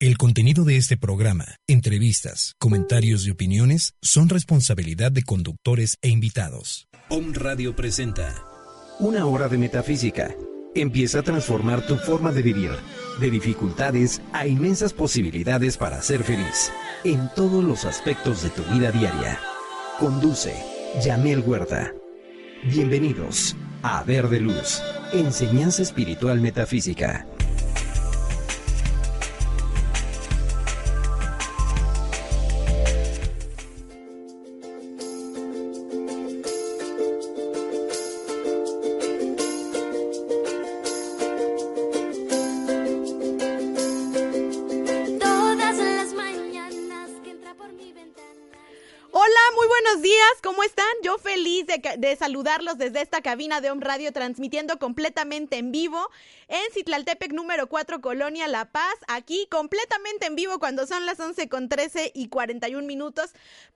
el contenido de este programa, entrevistas, comentarios y opiniones son responsabilidad de conductores e invitados. Om Radio presenta Una hora de metafísica. Empieza a transformar tu forma de vivir, de dificultades a inmensas posibilidades para ser feliz, en todos los aspectos de tu vida diaria. Conduce Yamel Huerta. Bienvenidos a Verde Luz, Enseñanza Espiritual Metafísica. De, saludarlos desde esta cabina de Home Radio, transmitiendo completamente en vivo en Citlaltepec número 4, Colonia La Paz. Aquí completamente en vivo cuando son las 11 con 13 y 41 minutos.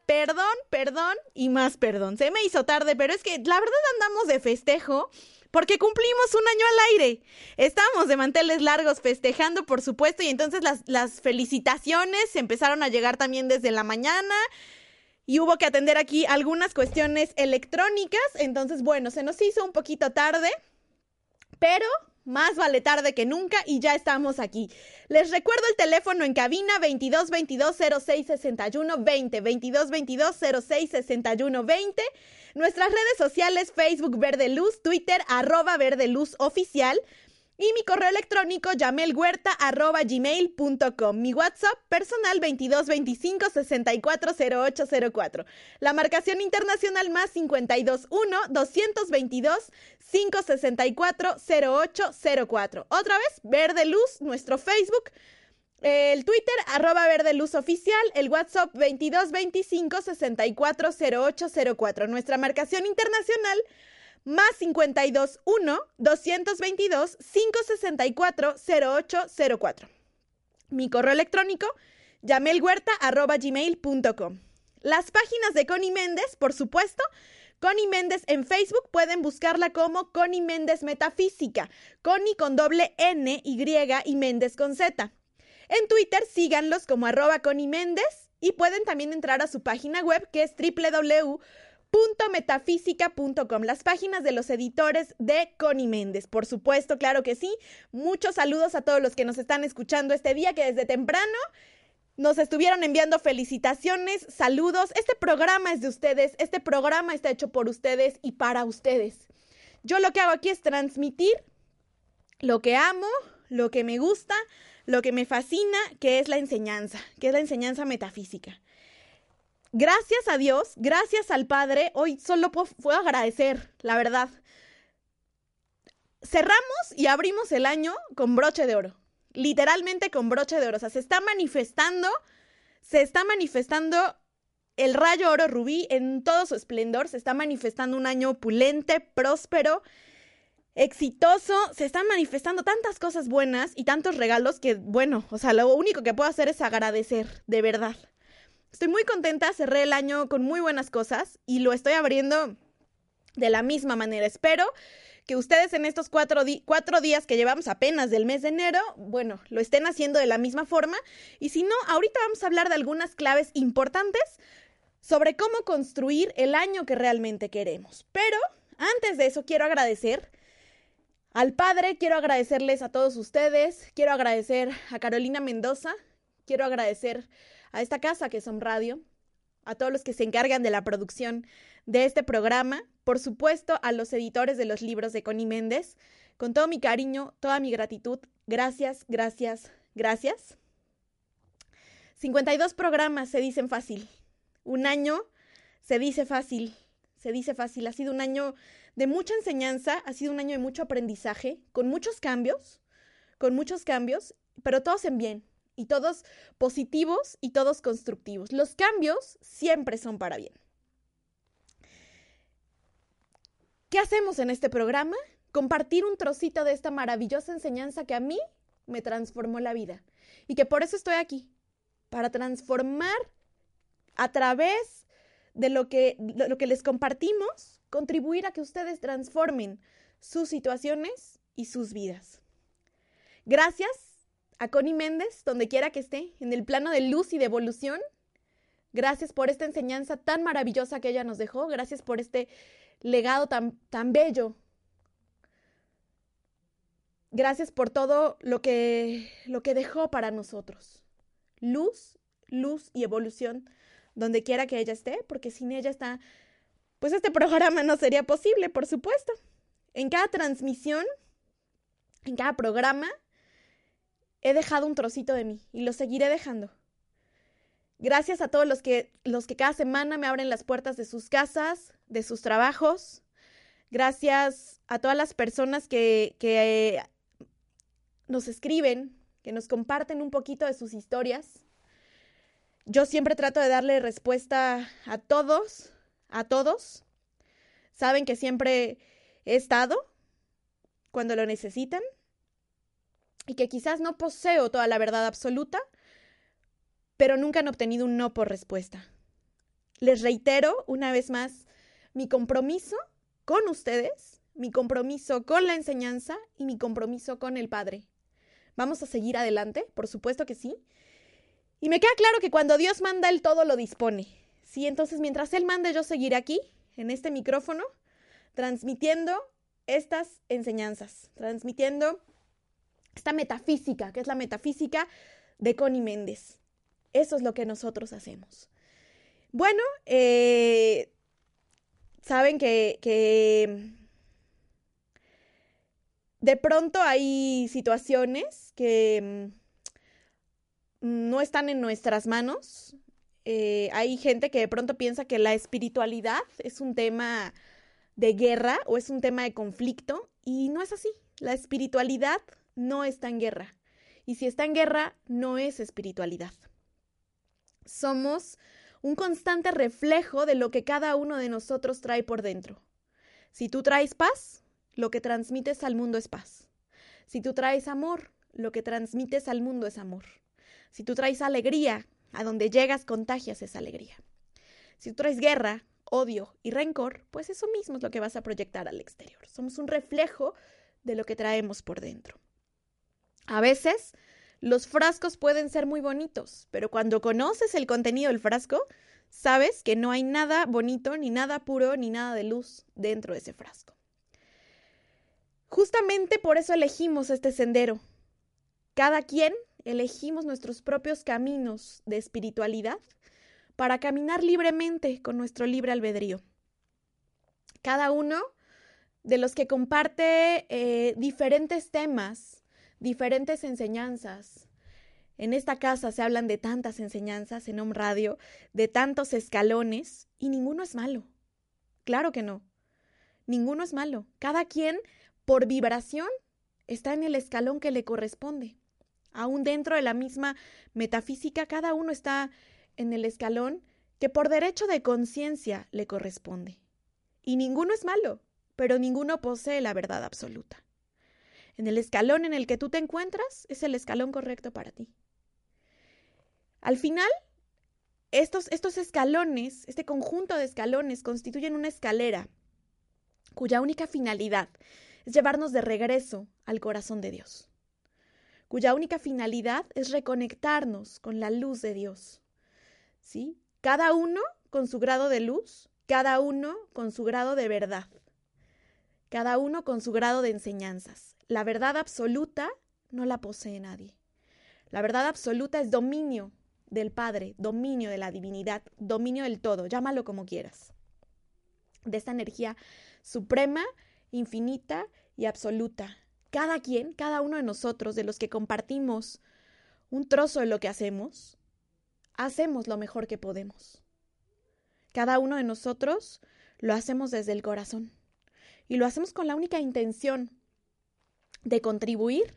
Perdón, perdón y más perdón. Se me hizo tarde, pero es que la verdad andamos de festejo porque cumplimos un año al aire. Estamos de manteles largos festejando, por supuesto, y entonces las, las felicitaciones empezaron a llegar también desde la mañana y hubo que atender aquí algunas cuestiones electrónicas. Entonces, bueno, se nos hizo un poquito tarde, pero más vale tarde que nunca y ya estamos aquí. Les recuerdo el teléfono en cabina 22 22 06 61 20 22 22 06 61 20. Nuestras redes sociales Facebook Verde Luz, Twitter arroba Verde Luz Oficial. Y mi correo electrónico yamelhuerta.gmail.com. Mi WhatsApp personal 2225 640804. La marcación internacional más 521 222 564 0804. Otra vez, Verde Luz, nuestro Facebook. El Twitter, arroba verde luz oficial, el WhatsApp 2225 640804. Nuestra marcación internacional más 52 1 222 564 0804. Mi correo electrónico yamelhuerta.gmail.com. Las páginas de Connie Méndez, por supuesto, Connie Méndez en Facebook pueden buscarla como Connie Méndez Metafísica, Connie con doble N, Y y Méndez con Z. En Twitter síganlos como arroba Connie Méndez y pueden también entrar a su página web que es www metafísica.com, las páginas de los editores de Connie Méndez. Por supuesto, claro que sí. Muchos saludos a todos los que nos están escuchando este día, que desde temprano nos estuvieron enviando felicitaciones, saludos. Este programa es de ustedes, este programa está hecho por ustedes y para ustedes. Yo lo que hago aquí es transmitir lo que amo, lo que me gusta, lo que me fascina, que es la enseñanza, que es la enseñanza metafísica gracias a Dios, gracias al Padre, hoy solo puedo, agradecer, la verdad. Cerramos y abrimos el año con broche de oro, literalmente con broche de oro. O sea, se está manifestando, se está manifestando el rayo oro rubí en todo su esplendor, se está manifestando un año opulente, próspero, exitoso, se están manifestando tantas cosas buenas y tantos regalos que, bueno, o sea, lo único que puedo hacer es agradecer, de verdad. Estoy muy contenta, cerré el año con muy buenas cosas y lo estoy abriendo de la misma manera. Espero que ustedes en estos cuatro, cuatro, días que llevamos apenas del mes de enero, bueno, lo estén haciendo de la misma forma. Y si no, ahorita vamos a hablar de algunas claves importantes sobre cómo construir el año que realmente queremos. Pero antes de eso, quiero agradecer al Padre, quiero agradecerles a todos ustedes, quiero agradecer a Carolina Mendoza, quiero agradecer a esta casa que son radio, a todos los que se encargan de la producción de este programa, por supuesto a los editores de los libros de Connie Méndez, con todo mi cariño, toda mi gratitud, gracias, gracias, gracias. 52 programas se dicen fácil, un año se dice fácil, se dice fácil, ha sido un año de mucha enseñanza, ha sido un año de mucho aprendizaje, con muchos cambios, con muchos cambios pero todos en bien, y todos positivos y todos constructivos. Los cambios siempre son para bien. ¿Qué hacemos en este programa? Compartir un trocito de esta maravillosa enseñanza que a mí me transformó la vida y que por eso estoy aquí, para transformar a través de lo que, lo que les compartimos, contribuir a que ustedes transformen sus situaciones y sus vidas. Gracias a Connie Méndez, donde quiera que esté, en el plano de luz y de evolución. Gracias por esta enseñanza tan maravillosa que ella nos dejó. Gracias por este legado tan, tan bello. Gracias por todo lo que, lo que dejó para nosotros. Luz, luz y evolución, donde quiera que ella esté, porque sin ella está, pues este programa no sería posible, por supuesto. En cada transmisión, en cada programa, he dejado un trocito de mí y lo seguiré dejando. Gracias a todos los que, los que cada semana me abren las puertas de sus casas, de sus trabajos. Gracias a todas las personas que, que nos escriben, que nos comparten un poquito de sus historias. Yo siempre trato de darle respuesta a todos, a todos. Saben que siempre he estado cuando lo necesitan y que quizás no poseo toda la verdad absoluta, pero nunca han obtenido un no por respuesta. Les reitero una vez más mi compromiso con ustedes, mi compromiso con la enseñanza y mi compromiso con el Padre. Vamos a seguir adelante, por supuesto que sí. Y me queda claro que cuando Dios manda, Él todo lo dispone. Sí, entonces mientras Él mande, yo seguiré aquí, en este micrófono, transmitiendo estas enseñanzas, transmitiendo esta metafísica, que es la metafísica de Connie Méndez. Eso es lo que nosotros hacemos. Bueno, eh, saben que, que de pronto hay situaciones que mm, no están en nuestras manos. Eh, hay gente que de pronto piensa que la espiritualidad es un tema de guerra o es un tema de conflicto y no es así. La espiritualidad no está en guerra. Y si está en guerra, no es espiritualidad. Somos un constante reflejo de lo que cada uno de nosotros trae por dentro. Si tú traes paz, lo que transmites al mundo es paz. Si tú traes amor, lo que transmites al mundo es amor. Si tú traes alegría, a donde llegas contagias esa alegría. Si tú traes guerra, odio y rencor, pues eso mismo es lo que vas a proyectar al exterior. Somos un reflejo de lo que traemos por dentro. A veces los frascos pueden ser muy bonitos, pero cuando conoces el contenido del frasco, sabes que no hay nada bonito, ni nada puro, ni nada de luz dentro de ese frasco. Justamente por eso elegimos este sendero. Cada quien elegimos nuestros propios caminos de espiritualidad para caminar libremente con nuestro libre albedrío. Cada uno de los que comparte eh, diferentes temas, diferentes enseñanzas. En esta casa se hablan de tantas enseñanzas en Home Radio, de tantos escalones, y ninguno es malo. Claro que no. Ninguno es malo. Cada quien por vibración, está en el escalón que le corresponde. Aún dentro de la misma metafísica, cada uno está en el escalón que por derecho de conciencia le corresponde. Y ninguno es malo, pero ninguno posee la verdad absoluta. En el escalón en el que tú te encuentras es el escalón correcto para ti. Al final, estos, estos escalones, este conjunto de escalones constituyen una escalera cuya única finalidad es llevarnos de regreso al corazón de Dios, cuya única finalidad es reconectarnos con la luz de Dios. ¿Sí? Cada uno con su grado de luz, cada uno con su grado de verdad, cada uno con su grado de enseñanzas. La verdad absoluta no la posee nadie. La verdad absoluta es dominio del Padre, dominio de la divinidad, dominio del todo, llámalo como quieras. De esta energía suprema infinita y absoluta. Cada quien, cada uno de nosotros, de los que compartimos un trozo de lo que hacemos, hacemos lo mejor que podemos. Cada uno de nosotros lo hacemos desde el corazón y lo hacemos con la única intención de contribuir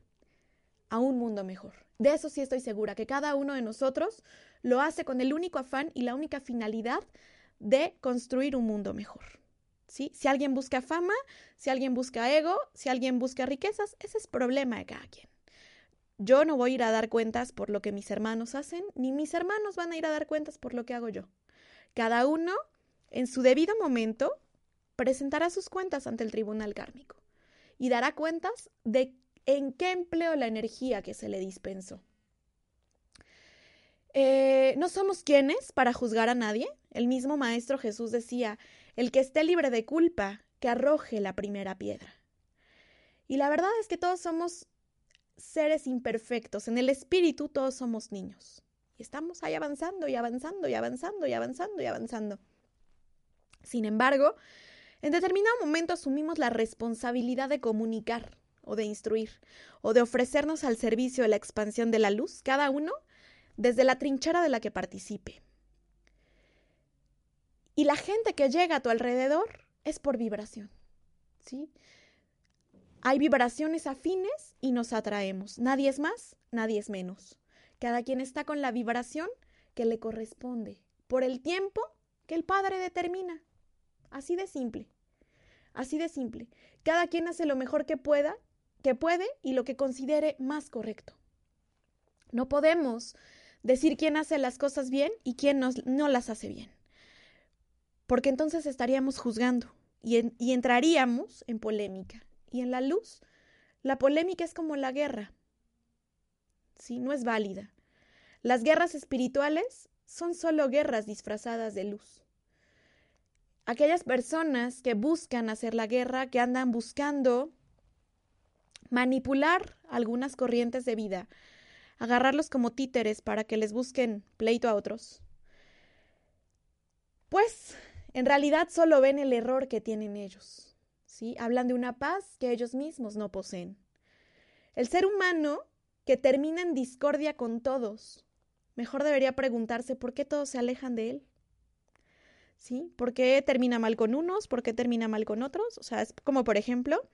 a un mundo mejor. De eso sí estoy segura, que cada uno de nosotros lo hace con el único afán y la única finalidad de construir un mundo mejor. ¿Sí? Si alguien busca fama, si alguien busca ego, si alguien busca riquezas, ese es problema de cada quien. Yo no voy a ir a dar cuentas por lo que mis hermanos hacen, ni mis hermanos van a ir a dar cuentas por lo que hago yo. Cada uno, en su debido momento, presentará sus cuentas ante el tribunal kármico y dará cuentas de en qué empleo la energía que se le dispensó. Eh, no somos quienes para juzgar a nadie. El mismo Maestro Jesús decía, el que esté libre de culpa, que arroje la primera piedra. Y la verdad es que todos somos seres imperfectos. En el espíritu todos somos niños. Y estamos ahí avanzando y avanzando y avanzando y avanzando y avanzando. Sin embargo, en determinado momento asumimos la responsabilidad de comunicar o de instruir o de ofrecernos al servicio de la expansión de la luz, cada uno desde la trinchera de la que participe. Y la gente que llega a tu alrededor es por vibración. ¿sí? Hay vibraciones afines y nos atraemos. Nadie es más, nadie es menos. Cada quien está con la vibración que le corresponde, por el tiempo que el Padre determina. Así de simple. Así de simple. Cada quien hace lo mejor que pueda, que puede y lo que considere más correcto. No podemos decir quién hace las cosas bien y quién no las hace bien. Porque entonces estaríamos juzgando y, y entraríamos en polémica. Y en la luz, la polémica es como la guerra. Sí, no es válida. Las guerras espirituales son solo guerras disfrazadas de luz. Aquellas personas que buscan hacer la guerra, que andan buscando manipular algunas corrientes de vida, agarrarlos como títeres para que les busquen pleito a otros. Pues en realidad solo ven el error que tienen ellos. ¿sí? Hablan de una paz que ellos mismos no poseen. El ser humano que termina en discordia con todos, mejor debería preguntarse por qué todos se alejan de él. ¿Sí? ¿Por qué termina mal con unos? ¿Por qué termina mal con otros? O sea, es como por ejemplo,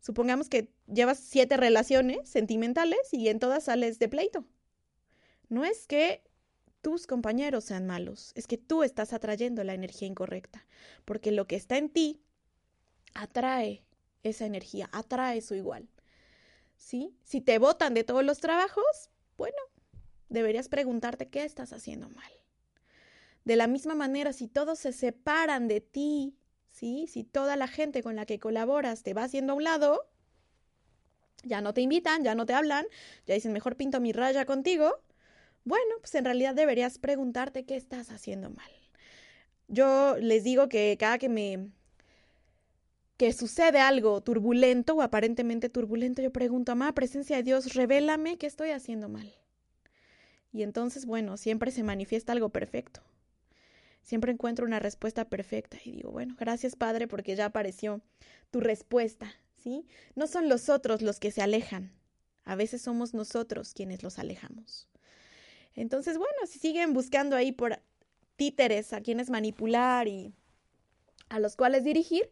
Supongamos que llevas siete relaciones sentimentales y en todas sales de pleito. No es que tus compañeros sean malos, es que tú estás atrayendo la energía incorrecta, porque lo que está en ti atrae esa energía, atrae su igual. ¿Sí? Si te botan de todos los trabajos, bueno, deberías preguntarte qué estás haciendo mal. De la misma manera, si todos se separan de ti ¿sí? Si toda la gente con la que colaboras te va haciendo a un lado, ya no te invitan, ya no te hablan, ya dicen, mejor pinto mi raya contigo, bueno, pues en realidad deberías preguntarte qué estás haciendo mal. Yo les digo que cada que me que sucede algo turbulento o aparentemente turbulento, yo pregunto, amada presencia de Dios, revélame qué estoy haciendo mal. Y entonces, bueno, siempre se manifiesta algo perfecto siempre encuentro una respuesta perfecta y digo, bueno, gracias Padre porque ya apareció tu respuesta, ¿sí? No son los otros los que se alejan, a veces somos nosotros quienes los alejamos. Entonces, bueno, si siguen buscando ahí por títeres a quienes manipular y a los cuales dirigir,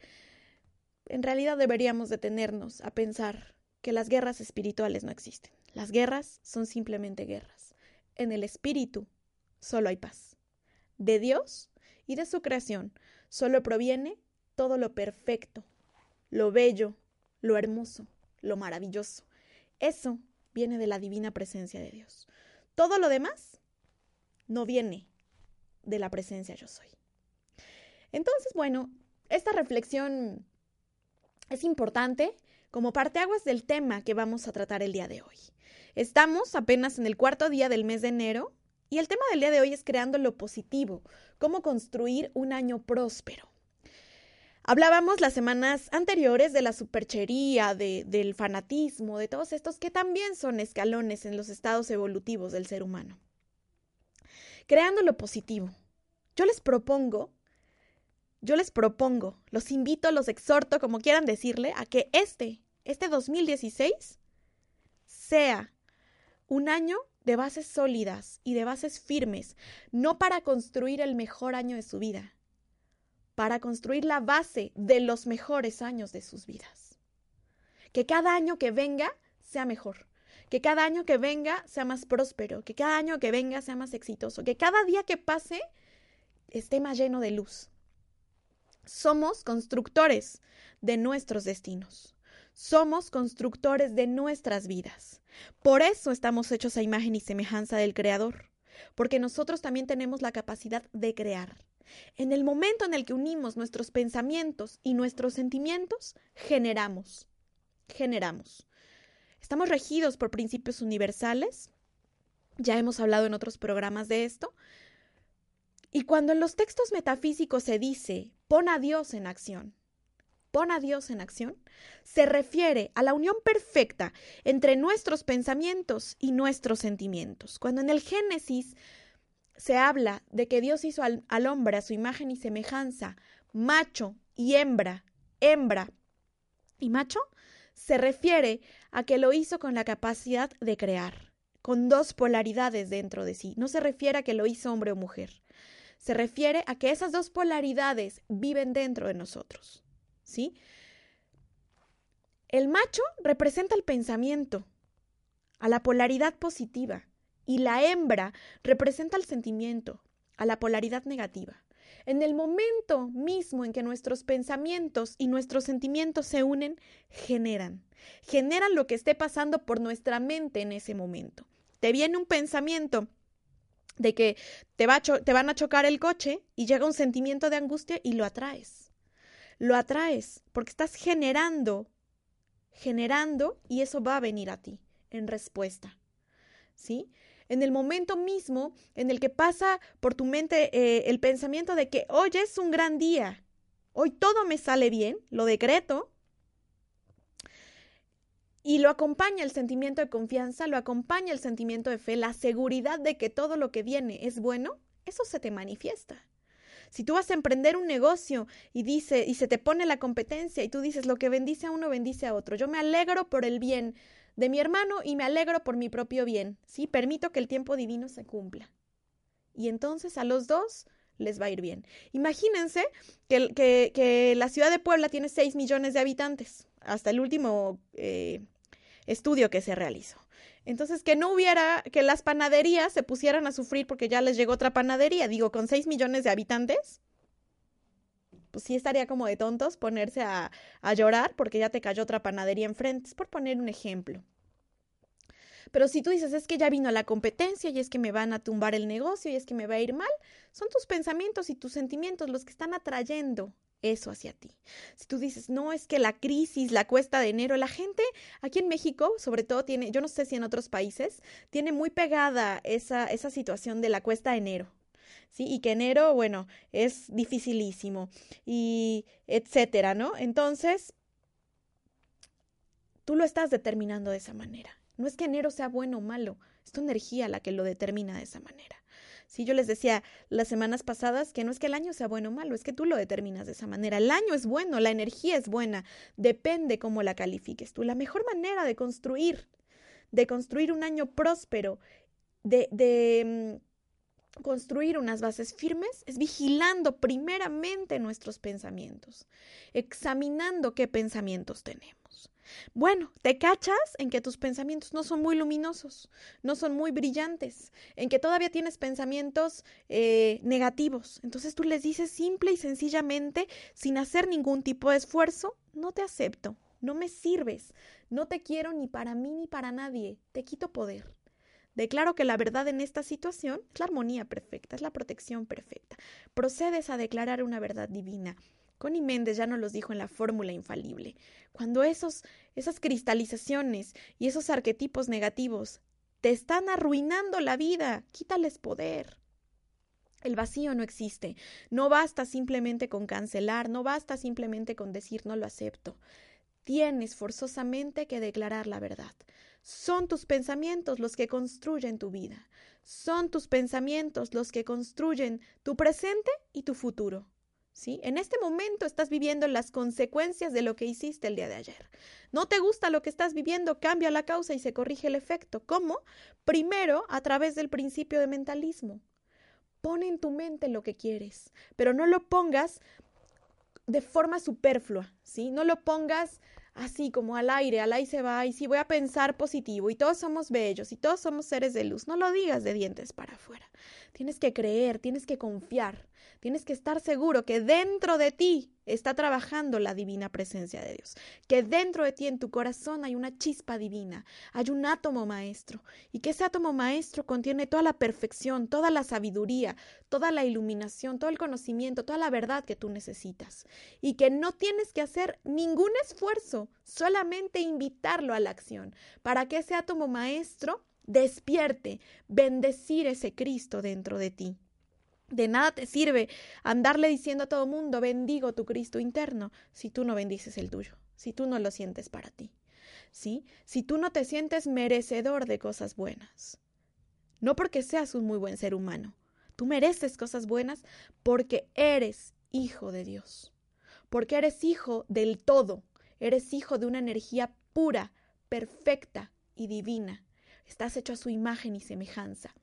en realidad deberíamos detenernos a pensar que las guerras espirituales no existen. Las guerras son simplemente guerras. En el espíritu solo hay paz de Dios y de su creación solo proviene todo lo perfecto, lo bello, lo hermoso, lo maravilloso. Eso viene de la divina presencia de Dios. Todo lo demás no viene de la presencia yo soy. Entonces, bueno, esta reflexión es importante como parteaguas del tema que vamos a tratar el día de hoy. Estamos apenas en el cuarto día del mes de enero y el tema del día de hoy es creando lo positivo, cómo construir un año próspero. Hablábamos las semanas anteriores de la superchería, de, del fanatismo, de todos estos que también son escalones en los estados evolutivos del ser humano. Creando lo positivo. Yo les propongo, yo les propongo, los invito, los exhorto, como quieran decirle, a que este, este 2016 sea un año de bases sólidas y de bases firmes, no para construir el mejor año de su vida, para construir la base de los mejores años de sus vidas. Que cada año que venga sea mejor, Que cada año que venga sea más próspero, que cada año que venga sea más exitoso, que cada día que pase esté más lleno de luz. Somos constructores de nuestros destinos. Somos constructores de nuestras vidas. Por eso estamos hechos a imagen y semejanza del Creador, porque nosotros también tenemos la capacidad de crear. En el momento en el que unimos nuestros pensamientos y nuestros sentimientos, generamos. Generamos. Estamos regidos por principios universales. Ya hemos hablado en otros programas de esto. Y cuando en los textos metafísicos se dice, pon a Dios en acción, pon a Dios en acción, se refiere a la unión perfecta entre nuestros pensamientos y nuestros sentimientos. Cuando en el Génesis se habla de que Dios hizo al, al, hombre a su imagen y semejanza, macho y hembra, hembra y macho, se refiere a que lo hizo con la capacidad de crear, con dos polaridades dentro de sí. No se refiere a que lo hizo hombre o mujer. Se refiere a que esas dos polaridades viven dentro de nosotros. ¿Sí? El macho representa el pensamiento, a la polaridad positiva, y la hembra representa el sentimiento, a la polaridad negativa. En el momento mismo en que nuestros pensamientos y nuestros sentimientos se unen, generan, generan lo que esté pasando por nuestra mente en ese momento. Te viene un pensamiento de que te, va te van a chocar el coche y llega un sentimiento de angustia y lo atraes lo atraes porque estás generando, generando y eso va a venir a ti en respuesta. ¿Sí? En el momento mismo en el que pasa por tu mente eh, el pensamiento de que hoy es un gran día, hoy todo me sale bien, lo decreto, y lo acompaña el sentimiento de confianza, lo acompaña el sentimiento de fe, la seguridad de que todo lo que viene es bueno, eso se te manifiesta. Si tú vas a emprender un negocio y dice y se te pone la competencia y tú dices lo que bendice a uno bendice a otro. Yo me alegro por el bien de mi hermano y me alegro por mi propio bien. Sí, permito que el tiempo divino se cumpla. Y entonces a los dos les va a ir bien. Imagínense que, que, la ciudad de Puebla tiene 6 millones de habitantes, hasta el último eh, estudio que se realizó. Entonces, que no hubiera, que las panaderías se pusieran a sufrir porque ya les llegó otra panadería. Digo, con 6 millones de habitantes, pues sí estaría como de tontos ponerse a, a llorar porque ya te cayó otra panadería enfrente. Es por poner un ejemplo. Pero si tú dices, es que ya vino la competencia y es que me van a tumbar el negocio y es que me va a ir mal, son tus pensamientos y tus sentimientos los que están atrayendo eso hacia ti. Si tú dices, no, es que la crisis, la cuesta de enero, la gente aquí en México, sobre todo, tiene, yo no sé si en otros países, tiene muy pegada esa, esa situación de la cuesta de enero. ¿Sí? Y que enero, bueno, es dificilísimo y etcétera, ¿no? Entonces, tú lo estás determinando de esa manera. No es que enero sea bueno o malo, es tu energía la que lo determina de esa manera. Sí, yo les decía las semanas pasadas que no es que el año sea bueno o malo, es que tú lo determinas de esa manera. El año es bueno, la energía es buena, depende cómo la califiques tú. La mejor manera de construir, de construir un año próspero, de, de mm, construir unas bases firmes es vigilando primeramente nuestros pensamientos, examinando qué pensamientos tenemos. Bueno, te cachas en que tus pensamientos no son muy luminosos, no son muy brillantes, en que todavía tienes pensamientos eh, negativos. Entonces tú les dices simple y sencillamente, sin hacer ningún tipo de esfuerzo, no te acepto, no me sirves, no te quiero ni para mí ni para nadie, te quito poder. Declaro que la verdad en esta situación es la armonía perfecta, es la protección perfecta. Procedes a declarar una verdad divina Connie Méndez ya nos los dijo en la fórmula infalible. Cuando esos, esas cristalizaciones y esos arquetipos negativos te están arruinando la vida, quítales poder. El vacío no existe. No basta simplemente con cancelar, no basta simplemente con decir no lo acepto. Tienes forzosamente que declarar la verdad. Son tus pensamientos los que construyen tu vida. Son tus pensamientos los que construyen tu presente y tu futuro. ¿Sí? En este momento estás viviendo las consecuencias de lo que hiciste el día de ayer. No te gusta lo que estás viviendo, cambia la causa y se corrige el efecto. ¿Cómo? Primero, a través del principio de mentalismo. Pon en tu mente lo que quieres, pero no lo pongas de forma superflua, ¿sí? No lo pongas así como al aire, al aire se va, y si voy a pensar positivo, y todos somos bellos, y todos somos seres de luz, no lo digas de dientes para afuera. Tienes que creer, tienes que confiar, tienes que estar seguro que dentro de ti está trabajando la divina presencia de Dios, que dentro de ti, en tu corazón, hay una chispa divina, hay un átomo maestro, y que ese átomo maestro contiene toda la perfección, toda la sabiduría, toda la iluminación, todo el conocimiento, toda la verdad que tú necesitas, y que no tienes que hacer ningún esfuerzo, solamente invitarlo a la acción, para que ese átomo maestro despierte, bendecir ese Cristo dentro de ti. De nada te sirve andarle diciendo a todo mundo, bendigo tu Cristo interno, si tú no bendices el tuyo, si tú no lo sientes para ti. ¿Sí? Si tú no te sientes merecedor de cosas buenas. No porque seas un muy buen ser humano. Tú mereces cosas buenas porque eres hijo de Dios. Porque eres hijo del todo. Eres hijo de una energía pura, perfecta y divina. Estás hecho a su imagen y semejanza.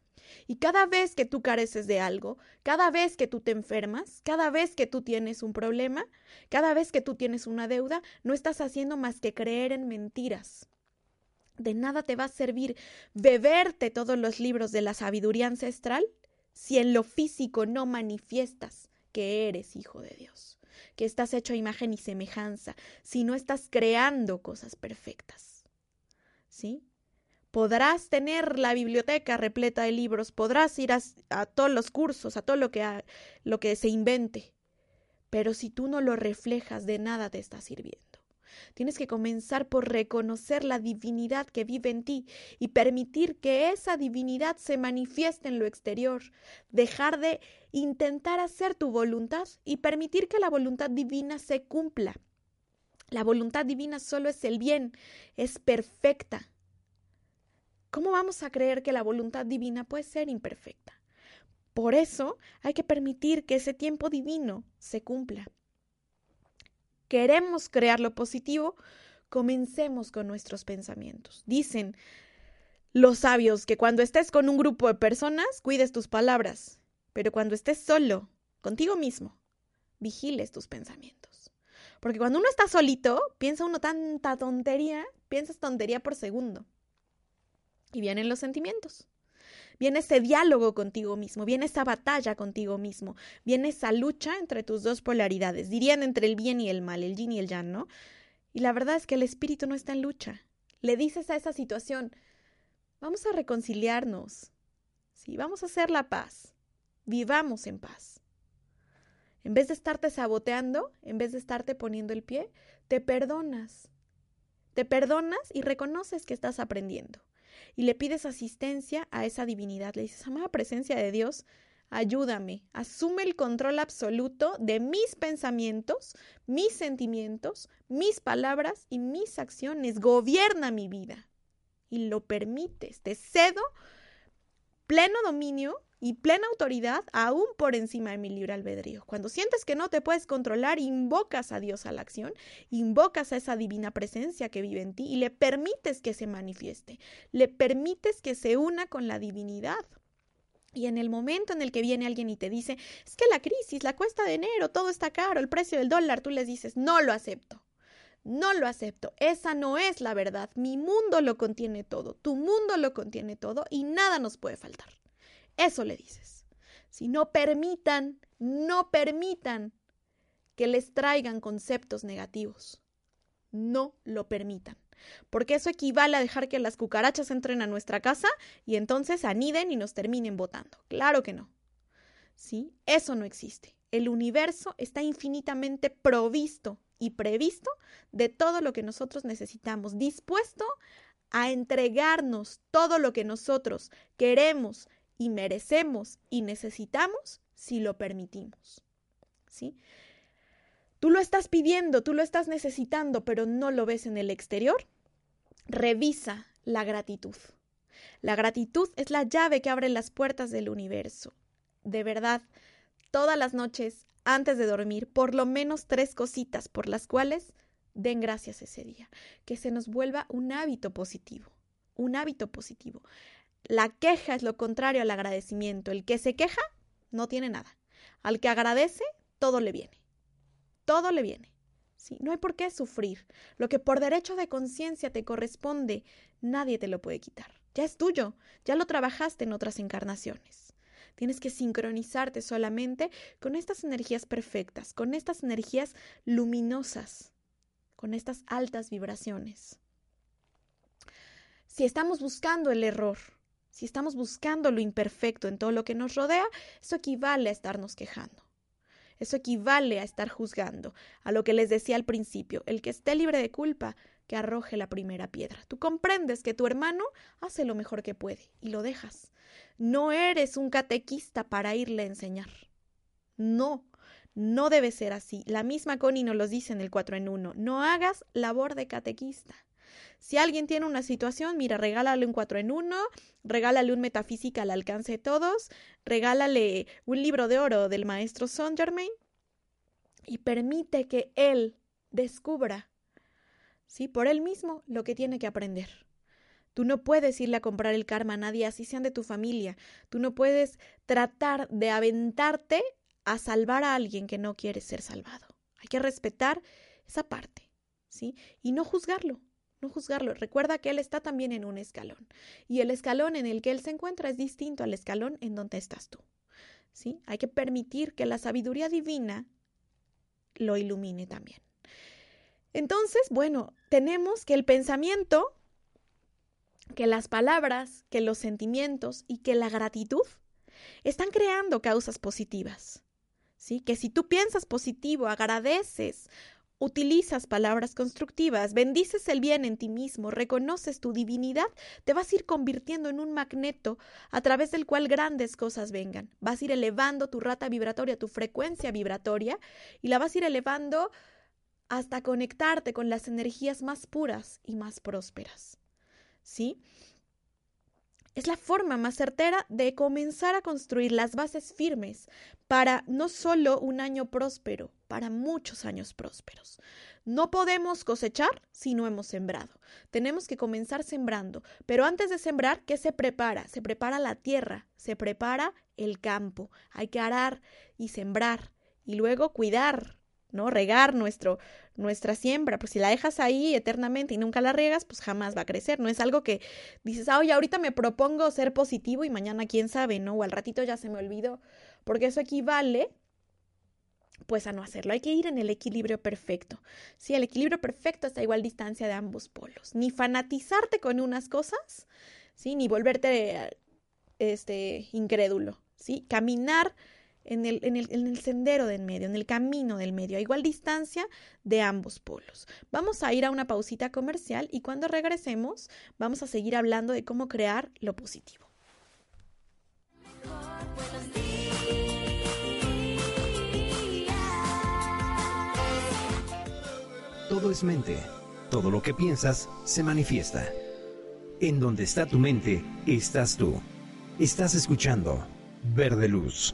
Y cada vez que tú careces de algo, cada vez que tú te enfermas, cada vez que tú tienes un problema, cada vez que tú tienes una deuda, no estás haciendo más que creer en mentiras. De nada te va a servir beberte todos los libros de la sabiduría ancestral si en lo físico no manifiestas que eres hijo de Dios, que estás hecho a imagen y semejanza, si no estás creando cosas perfectas. ¿Sí? Podrás tener la biblioteca repleta de libros, podrás ir a, todos los cursos, a todo lo que, lo que se invente, pero si tú no lo reflejas, de nada te está sirviendo. Tienes que comenzar por reconocer la divinidad que vive en ti y permitir que esa divinidad se manifieste en lo exterior. Dejar de intentar hacer tu voluntad y permitir que la voluntad divina se cumpla. La voluntad divina solo es el bien, es perfecta. ¿Cómo vamos a creer que la voluntad divina puede ser imperfecta? Por eso hay que permitir que ese tiempo divino se cumpla. Queremos crear lo positivo, comencemos con nuestros pensamientos. Dicen los sabios que cuando estés con un grupo de personas, cuides tus palabras, pero cuando estés solo, contigo mismo, vigiles tus pensamientos. Porque cuando uno está solito, piensa uno tanta tontería, piensas tontería por segundo. Y vienen los sentimientos. Viene ese diálogo contigo mismo, viene esa batalla contigo mismo, viene esa lucha entre tus dos polaridades, dirían entre el bien y el mal, el yin y el yang, ¿no? Y la verdad es que el espíritu no está en lucha. Le dices a esa situación, vamos a reconciliarnos, sí, vamos a hacer la paz, vivamos en paz. En vez de estarte saboteando, en vez de estarte poniendo el pie, te perdonas. Te perdonas y reconoces que estás aprendiendo y le pides asistencia a esa divinidad. Le dices, amada presencia de Dios, ayúdame, asume el control absoluto de mis pensamientos, mis sentimientos, mis palabras y mis acciones. Gobierna mi vida. Y lo permites. Te cedo pleno dominio y plena autoridad aún por encima de mi libre albedrío. Cuando sientes que no te puedes controlar, invocas a Dios a la acción, invocas a esa divina presencia que vive en ti y le permites que se manifieste, le permites que se una con la divinidad. Y en el momento en el que viene alguien y te dice, es que la crisis, la cuesta de enero, todo está caro, el precio del dólar, tú les dices, no lo acepto. No lo acepto. Esa no es la verdad. Mi mundo lo contiene todo. Tu mundo lo contiene todo y nada nos puede faltar. Eso le dices. Si no permitan, no permitan que les traigan conceptos negativos. No lo permitan. Porque eso equivale a dejar que las cucarachas entren a nuestra casa y entonces aniden y nos terminen votando. Claro que no. ¿Sí? Eso no existe. El universo está infinitamente provisto y previsto de todo lo que nosotros necesitamos, dispuesto a entregarnos todo lo que nosotros queremos, y merecemos y necesitamos si lo permitimos. ¿Sí? Tú lo estás pidiendo, tú lo estás necesitando, pero no lo ves en el exterior. Revisa la gratitud. La gratitud es la llave que abre las puertas del universo. De verdad, todas las noches, antes de dormir, por lo menos tres cositas por las cuales den gracias ese día. Que se nos vuelva un hábito positivo. Un hábito positivo. La queja es lo contrario al agradecimiento. El que se queja no tiene nada. Al que agradece, todo le viene. Todo le viene. ¿sí? No hay por qué sufrir. Lo que por derecho de conciencia te corresponde, nadie te lo puede quitar. Ya es tuyo, ya lo trabajaste en otras encarnaciones. Tienes que sincronizarte solamente con estas energías perfectas, con estas energías luminosas, con estas altas vibraciones. Si estamos buscando el error, si estamos buscando lo imperfecto en todo lo que nos rodea, eso equivale a estarnos quejando. Eso equivale a estar juzgando, a lo que les decía al principio, el que esté libre de culpa, que arroje la primera piedra. Tú comprendes que tu hermano hace lo mejor que puede y lo dejas. No eres un catequista para irle a enseñar. No, no debe ser así. La misma Connie nos lo dice en el 4 en 1. No hagas labor de catequista. Si alguien tiene una situación, mira, regálale un 4 en 1, regálale un metafísica al alcance de todos, regálale un libro de oro del maestro Saint Germain y permite que él descubra, ¿sí? Por él mismo lo que tiene que aprender. Tú no puedes irle a comprar el karma a nadie, así sean de tu familia. Tú no puedes tratar de aventarte a salvar a alguien que no quiere ser salvado. Hay que respetar esa parte, ¿sí? Y no juzgarlo no juzgarlo. Recuerda que él está también en un escalón y el escalón en el que él se encuentra es distinto al escalón en donde estás tú. ¿Sí? Hay que permitir que la sabiduría divina lo ilumine también. Entonces, bueno, tenemos que el pensamiento, que las palabras, que los sentimientos y que la gratitud están creando causas positivas. ¿Sí? Que si tú piensas positivo, agradeces utilizas palabras constructivas, bendices el bien en ti mismo, reconoces tu divinidad, te vas a ir convirtiendo en un magneto a través del cual grandes cosas vengan. Vas a ir elevando tu rata vibratoria, tu frecuencia vibratoria, y la vas a ir elevando hasta conectarte con las energías más puras y más prósperas. ¿Sí? Es la forma más certera de comenzar a construir las bases firmes para no solo un año próspero, para muchos años prósperos. No podemos cosechar si no hemos sembrado. Tenemos que comenzar sembrando, pero antes de sembrar, ¿qué se prepara? Se prepara la tierra, se prepara el campo. Hay que arar y sembrar y luego cuidar ¿no? Regar nuestro, nuestra siembra, pues si la dejas ahí eternamente y nunca la riegas, pues jamás va a crecer, no es algo que dices, ah, oye, ahorita me propongo ser positivo y mañana quién sabe, ¿no? O al ratito ya se me olvidó, porque eso equivale pues a no hacerlo. Hay que ir en el equilibrio perfecto. Sí, el equilibrio perfecto está igual distancia de ambos polos. Ni fanatizarte con unas cosas, ¿sí? Ni volverte este incrédulo, ¿sí? Caminar en el, en, el, en sendero del medio, en el camino del medio, a igual distancia de ambos polos. Vamos a ir a una pausita comercial y cuando regresemos vamos a seguir hablando de cómo crear lo positivo. Todo es mente. Todo lo que piensas se manifiesta. En donde está tu mente, estás tú. Estás escuchando Verde Luz.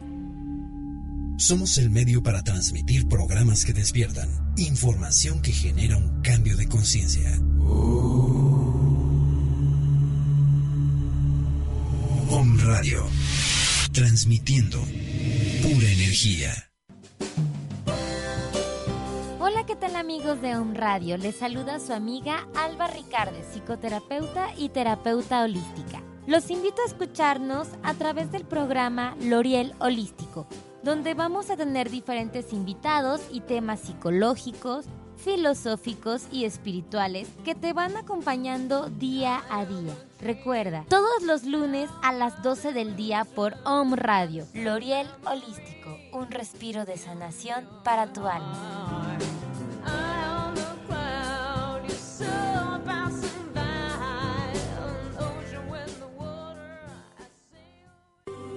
Somos el medio para transmitir programas que despiertan, información que genera un cambio de conciencia. Om Radio, transmitiendo pura energía. Hola, ¿qué tal amigos de Om Radio? Les saluda su amiga Alba Ricarde, psicoterapeuta y terapeuta holística. Los invito a escucharnos a través del programa L'Oriel Holístico donde vamos a tener diferentes invitados y temas psicológicos, filosóficos y espirituales que te van acompañando día a día. Recuerda, todos los lunes a las 12 del día por Om Radio, L'Oriel Holístico, un respiro de sanación para tu alma.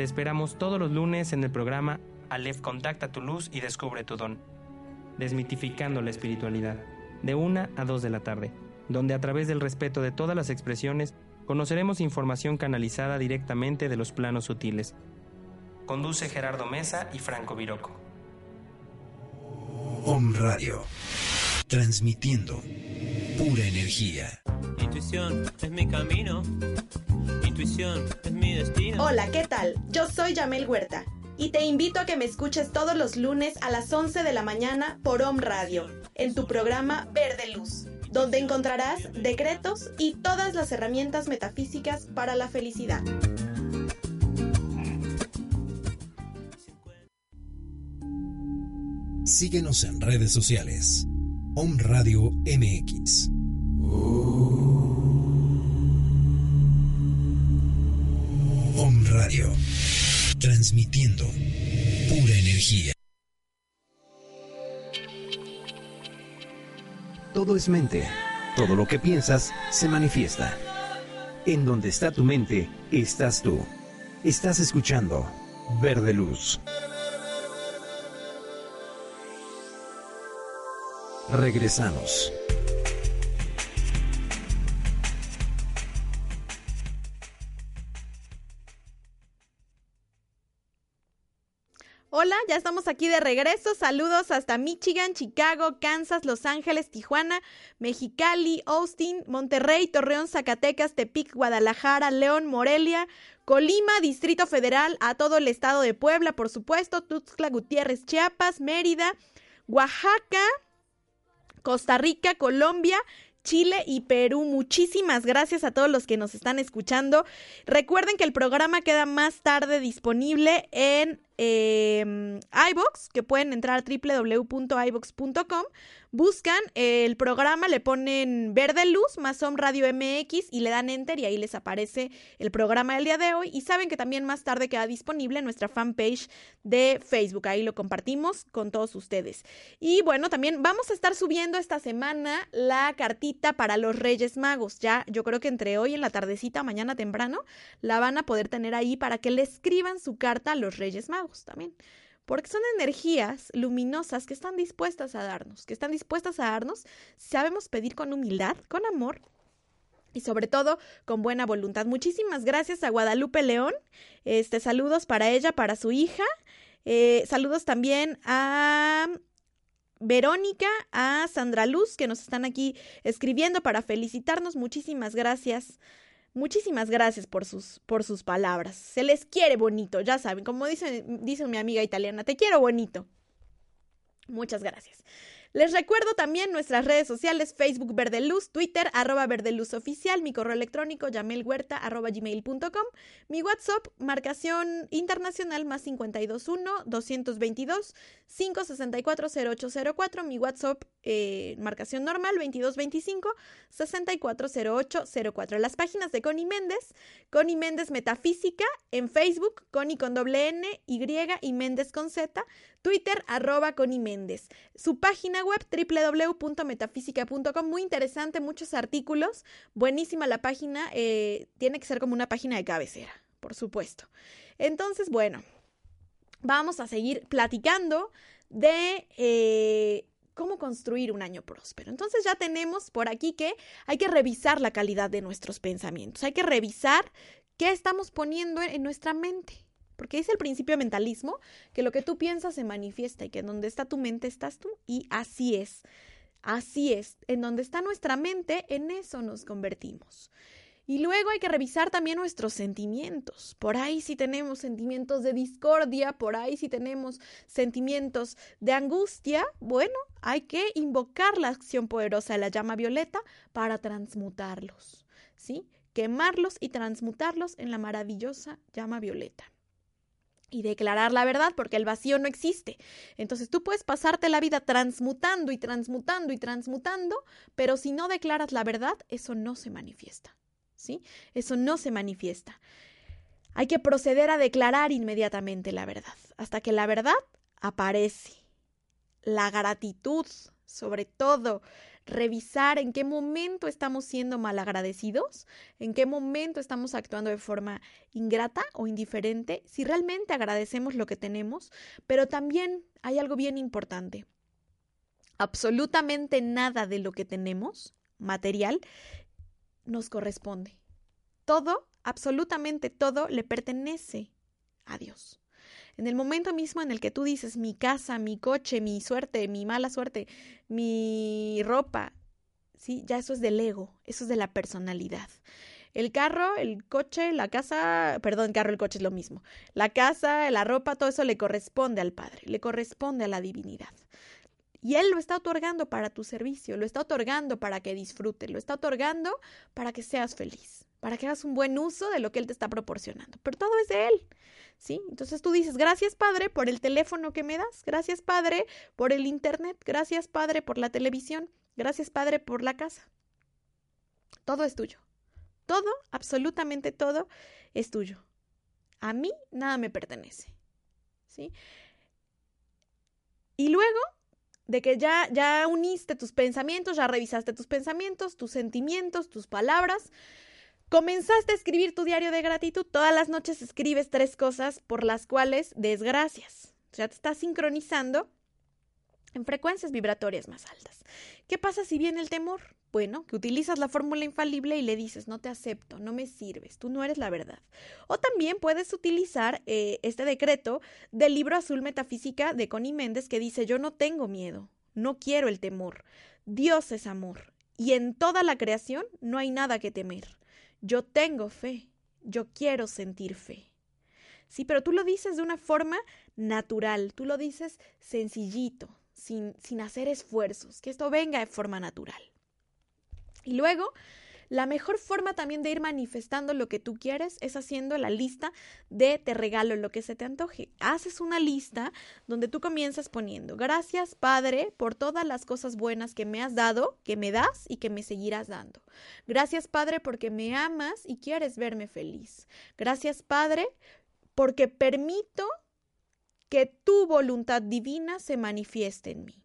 Te esperamos todos los lunes en el programa Aleph Contacta tu luz y descubre tu don. Desmitificando la espiritualidad, de una a dos de la tarde, donde a través del respeto de todas las expresiones conoceremos información canalizada directamente de los planos sutiles. Conduce Gerardo Mesa y Franco Viroco. Om Radio, transmitiendo pura energía. Intuición es mi camino. Intuición es mi destino. Hola, ¿qué tal? Yo soy Yamel Huerta y te invito a que me escuches todos los lunes a las 11 de la mañana por Om Radio, en tu programa Verde Luz, donde encontrarás decretos y todas las herramientas metafísicas para la felicidad. Síguenos en redes sociales. Om Radio MX. Om Radio transmitiendo pura energía. Todo es mente. Todo lo que piensas se manifiesta. En donde está tu mente, estás tú. Estás escuchando Verde Luz. Regresamos. Hola, ya estamos aquí de regreso. Saludos hasta Michigan, Chicago, Kansas, Los Ángeles, Tijuana, Mexicali, Austin, Monterrey, Torreón, Zacatecas, Tepic, Guadalajara, León, Morelia, Colima, Distrito Federal, a todo el estado de Puebla, por supuesto, Tuxtla Gutiérrez, Chiapas, Mérida, Oaxaca, Costa Rica, Colombia, Chile y Perú. Muchísimas gracias a todos los que nos están escuchando. Recuerden que el programa queda más tarde disponible en eh, iBox, que pueden entrar a www.ibox.com buscan el programa, le ponen verde luz más Home Radio MX y le dan enter y ahí les aparece el programa del día de hoy. Y saben que también más tarde queda disponible nuestra fanpage de Facebook. Ahí lo compartimos con todos ustedes. Y bueno, también vamos a estar subiendo esta semana la cartita para los Reyes Magos. Ya yo creo que entre hoy en la tardecita, mañana temprano, la van a poder tener ahí para que le escriban su carta a los Reyes Magos también porque son energías luminosas que están dispuestas a darnos, que están dispuestas a darnos, sabemos pedir con humildad, con amor y sobre todo con buena voluntad. Muchísimas gracias a Guadalupe León, este saludos para ella, para su hija, eh, saludos también a Verónica, a Sandra Luz, que nos están aquí escribiendo para felicitarnos. Muchísimas gracias Muchísimas gracias por sus, por sus palabras. Se les quiere bonito, ya saben, como dice, dice mi amiga italiana, te quiero bonito. Muchas gracias. Les recuerdo también nuestras redes sociales, Facebook Verde Luz, Twitter, arroba Verde Oficial, mi correo electrónico, yamelhuerta, arroba gmail.com, mi WhatsApp, marcación internacional, más 521-222-564-0804, mi WhatsApp, eh, marcación normal, 2225-640804. Las páginas de Connie Méndez, Connie Méndez Metafísica, en Facebook, Connie con doble N, Y y Méndez con Z, Twitter, arroba Connie Méndez. Su página web www.metafísica.com, muy interesante, muchos artículos, buenísima la página, eh, tiene que ser como una página de cabecera, por supuesto. Entonces, bueno, vamos a seguir platicando de... Eh, cómo construir un año próspero. Entonces ya tenemos por aquí que hay que revisar la calidad de nuestros pensamientos, hay que revisar qué estamos poniendo en nuestra mente. Porque dice el principio de mentalismo que lo que tú piensas se manifiesta y que en donde está tu mente estás tú. Y así es. Así es. En donde está nuestra mente, en eso nos convertimos. Y luego hay que revisar también nuestros sentimientos. Por ahí si tenemos sentimientos de discordia, por ahí si tenemos sentimientos de angustia, bueno, hay que invocar la acción poderosa de la llama violeta para transmutarlos, ¿sí? Quemarlos y transmutarlos en la maravillosa llama violeta y declarar la verdad, porque el vacío no existe. Entonces tú puedes pasarte la vida transmutando y transmutando y transmutando, pero si no declaras la verdad, eso no se manifiesta. ¿Sí? Eso no se manifiesta. Hay que proceder a declarar inmediatamente la verdad, hasta que la verdad aparece. La gratitud, sobre todo, revisar en qué momento estamos siendo malagradecidos, en qué momento estamos actuando de forma ingrata o indiferente, si realmente agradecemos lo que tenemos, pero también hay algo bien importante. Absolutamente nada de lo que tenemos, material, nos corresponde. Todo, absolutamente todo, le pertenece a Dios. En el momento mismo en el que tú dices mi casa, mi coche, mi suerte, mi mala suerte, mi ropa, ¿sí? Ya eso es del ego, eso es de la personalidad. El carro, el coche, la casa, perdón, carro, el coche es lo mismo. La casa, la ropa, todo eso le corresponde al Padre, le corresponde a la divinidad. Y Él lo está otorgando para tu servicio, lo está otorgando para que disfrutes, lo está otorgando para que seas feliz, para que hagas un buen uso de lo que Él te está proporcionando. Pero todo es de Él. ¿Sí? Entonces tú dices, gracias Padre por el teléfono que me das, gracias Padre por el Internet, gracias Padre por la televisión, gracias Padre por la casa. Todo es tuyo. Todo, absolutamente todo es tuyo. A mí nada me pertenece. ¿Sí? Y luego de que ya, ya uniste tus pensamientos, ya revisaste tus pensamientos, tus sentimientos, tus palabras, Comenzaste a escribir tu diario de gratitud. Todas las noches escribes tres cosas por las cuales desgracias. Ya te estás sincronizando en frecuencias vibratorias más altas. ¿Qué pasa si viene el temor? Bueno, que utilizas la fórmula infalible y le dices, no te acepto, no me sirves, tú no eres la verdad. O también puedes utilizar eh, este decreto del libro azul metafísica de Connie Méndez que dice, yo no tengo miedo, no quiero el temor, Dios es amor, y en toda la creación no hay nada que temer. Yo tengo fe, yo quiero sentir fe. Sí, pero tú lo dices de una forma natural, tú lo dices sencillito, sin, sin hacer esfuerzos, que esto venga de forma natural. Y luego la mejor forma también de ir manifestando lo que tú quieres es haciendo la lista de te regalo lo que se te antoje. Haces una lista donde tú comienzas poniendo gracias Padre por todas las cosas buenas que me has dado, que me das y que me seguirás dando. Gracias Padre porque me amas y quieres verme feliz. Gracias Padre porque permito que tu voluntad divina se manifieste en mí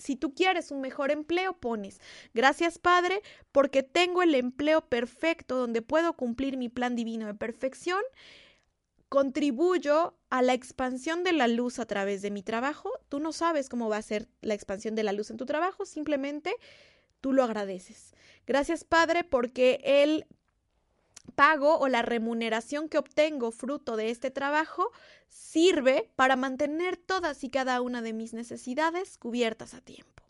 si tú quieres un mejor empleo, pones, gracias Padre, porque tengo el empleo perfecto donde puedo cumplir mi plan divino de perfección, contribuyo a la expansión de la luz a través de mi trabajo. Tú no sabes cómo va a ser la expansión de la luz en tu trabajo, simplemente tú lo agradeces. Gracias Padre, porque el pago o la remuneración que obtengo fruto de este trabajo sirve para mantener todas y cada una de mis necesidades cubiertas a tiempo.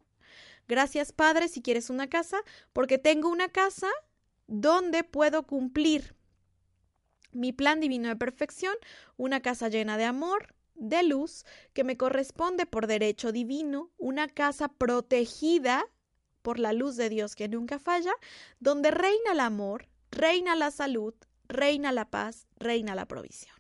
Gracias, Padre, si quieres una casa, porque tengo una casa donde puedo cumplir mi plan divino de perfección, una casa llena de amor, de luz, que me corresponde por derecho divino, una casa protegida por la luz de Dios que nunca falla, donde reina el amor, reina la salud, reina la paz, reina la provisión.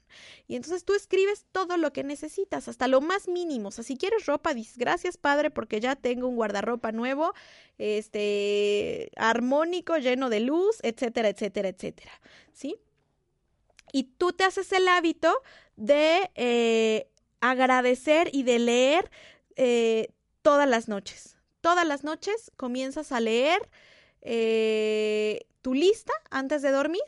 Y entonces tú escribes todo lo que necesitas, hasta lo más mínimo. O sea, si quieres ropa, dices, gracias padre, porque ya tengo un guardarropa nuevo, este, armónico, lleno de luz, etcétera, etcétera, etcétera. ¿Sí? Y tú te haces el hábito de eh, agradecer y de leer eh, todas las noches. Todas las noches comienzas a leer eh, tu lista antes de dormir.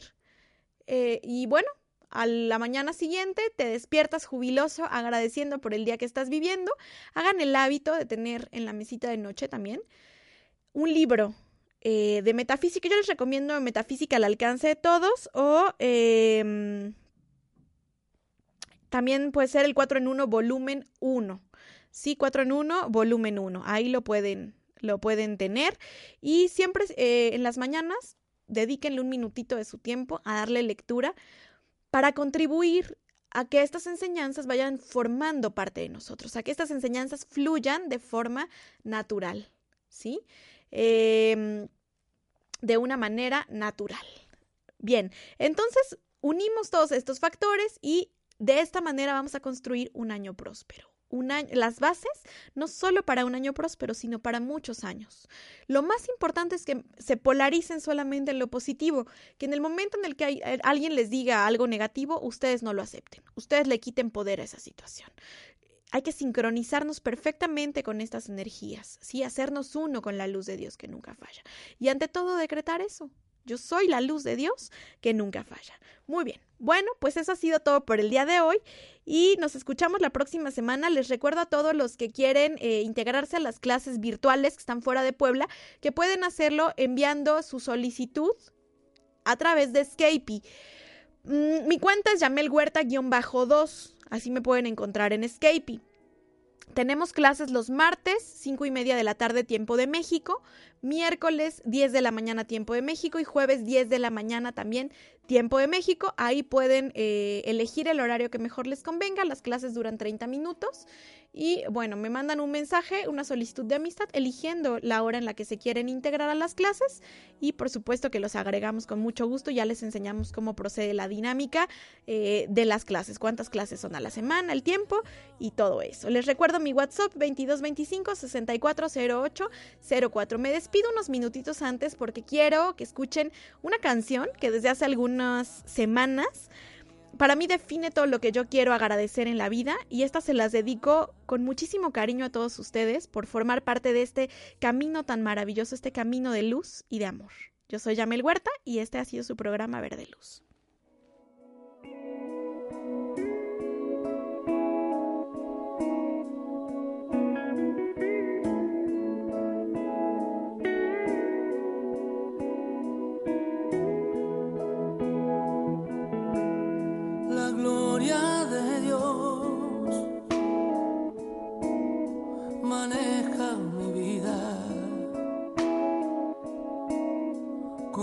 Eh, y bueno, a la mañana siguiente te despiertas jubiloso, agradeciendo por el día que estás viviendo. Hagan el hábito de tener en la mesita de noche también un libro eh, de metafísica. Yo les recomiendo Metafísica al alcance de todos o em, también puede ser el 4 en 1 volumen 1. Sí, 4 en 1 volumen 1. Ahí lo pueden, lo pueden tener. Y siempre eh, en las mañanas dedíquenle un minutito de su tiempo a darle lectura para contribuir a que estas enseñanzas vayan formando parte de nosotros, a que estas enseñanzas fluyan de forma natural, ¿sí? Em, de una manera natural. Bien, entonces unimos todos estos factores y de esta manera vamos a construir un año próspero. Las bases no solo para un año próspero, sino para muchos años. Lo más importante es que se polaricen solamente en lo positivo, que en el momento en el que hay, alguien les diga algo negativo, ustedes no lo acepten, ustedes le quiten poder a esa situación hay que sincronizarnos perfectamente con estas energías, ¿sí? Hacernos uno con la luz de Dios que nunca falla. Y ante todo decretar eso. Yo soy la luz de Dios que nunca falla. Muy bien. Bueno, pues eso ha sido todo por el día de hoy y nos escuchamos la próxima semana. Les recuerdo a todos los que quieren eh, integrarse a las clases virtuales que están fuera de Puebla que pueden hacerlo enviando su solicitud a través de Skype. Mm, mi cuenta es Yamel Huerta-2 Así me pueden encontrar en Escape. Tenemos clases los martes, 5 y media de la tarde, tiempo de México, miércoles 10 de la mañana, tiempo de México, y jueves 10 de la mañana también, tiempo de México. Ahí pueden eh, elegir el horario que mejor les convenga. Las clases duran 30 minutos y bueno, me mandan un mensaje, una solicitud de amistad, eligiendo la hora en la que se quieren integrar a las clases y por supuesto que los agregamos con mucho gusto, ya les enseñamos cómo procede la dinámica eh, de las clases, cuántas clases son a la semana, el tiempo y todo eso. Les recuerdo mi WhatsApp 2225 6408 04. Me despido unos minutitos antes porque quiero que escuchen una canción que desde hace algunas semanas para mí define todo lo que yo quiero agradecer en la vida y estas se las dedico con muchísimo cariño a todos ustedes por formar parte de este camino tan maravilloso, este camino de luz y de amor. Yo soy Yamel Huerta y este ha sido su programa Verde Luz.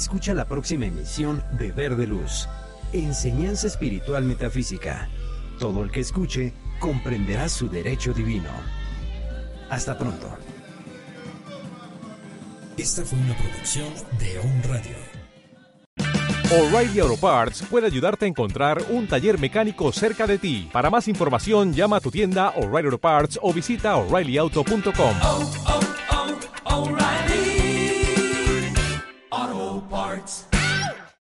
Escucha la próxima emisión de Verde Luz. Enseñanza espiritual metafísica. Todo el que escuche comprenderá su derecho divino. Hasta pronto. Esta fue una producción de On Radio. O'Reilly Auto Parts puede ayudarte a encontrar un taller mecánico cerca de ti. Para más información, llama a tu tienda O'Reilly Auto Parts o visita oreillyauto.com.